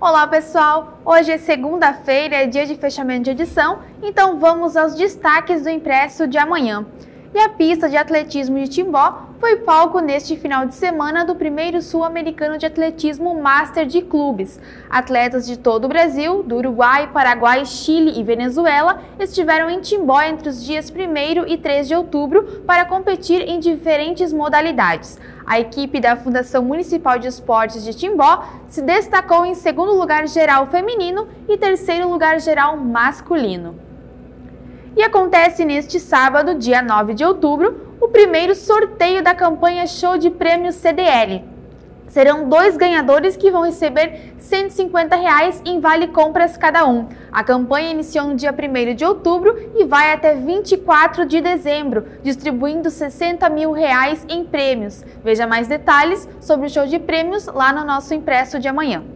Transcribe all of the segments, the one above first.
Olá pessoal, hoje é segunda-feira, é dia de fechamento de edição, então vamos aos destaques do impresso de amanhã. E a pista de atletismo de Timbó foi palco neste final de semana do primeiro Sul-Americano de Atletismo Master de Clubes. Atletas de todo o Brasil, do Uruguai, Paraguai, Chile e Venezuela estiveram em Timbó entre os dias 1 e 3 de outubro para competir em diferentes modalidades. A equipe da Fundação Municipal de Esportes de Timbó se destacou em segundo lugar geral feminino e terceiro lugar geral masculino. E acontece neste sábado, dia 9 de outubro, o primeiro sorteio da campanha Show de Prêmios CDL. Serão dois ganhadores que vão receber 150 reais em vale compras cada um. A campanha iniciou no dia 1 de outubro e vai até 24 de dezembro, distribuindo 60 mil reais em prêmios. Veja mais detalhes sobre o show de prêmios lá no nosso impresso de amanhã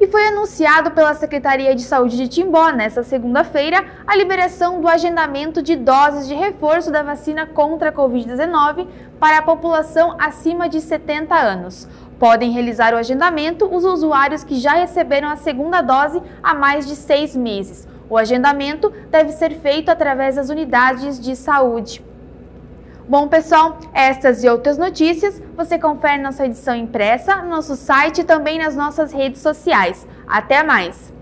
e foi anunciado pela Secretaria de Saúde de Timbó nesta segunda-feira a liberação do agendamento de doses de reforço da vacina contra a Covid-19 para a população acima de 70 anos. Podem realizar o agendamento os usuários que já receberam a segunda dose há mais de seis meses. O agendamento deve ser feito através das unidades de saúde. Bom, pessoal, estas e outras notícias você confere na nossa edição impressa, no nosso site e também nas nossas redes sociais. Até mais!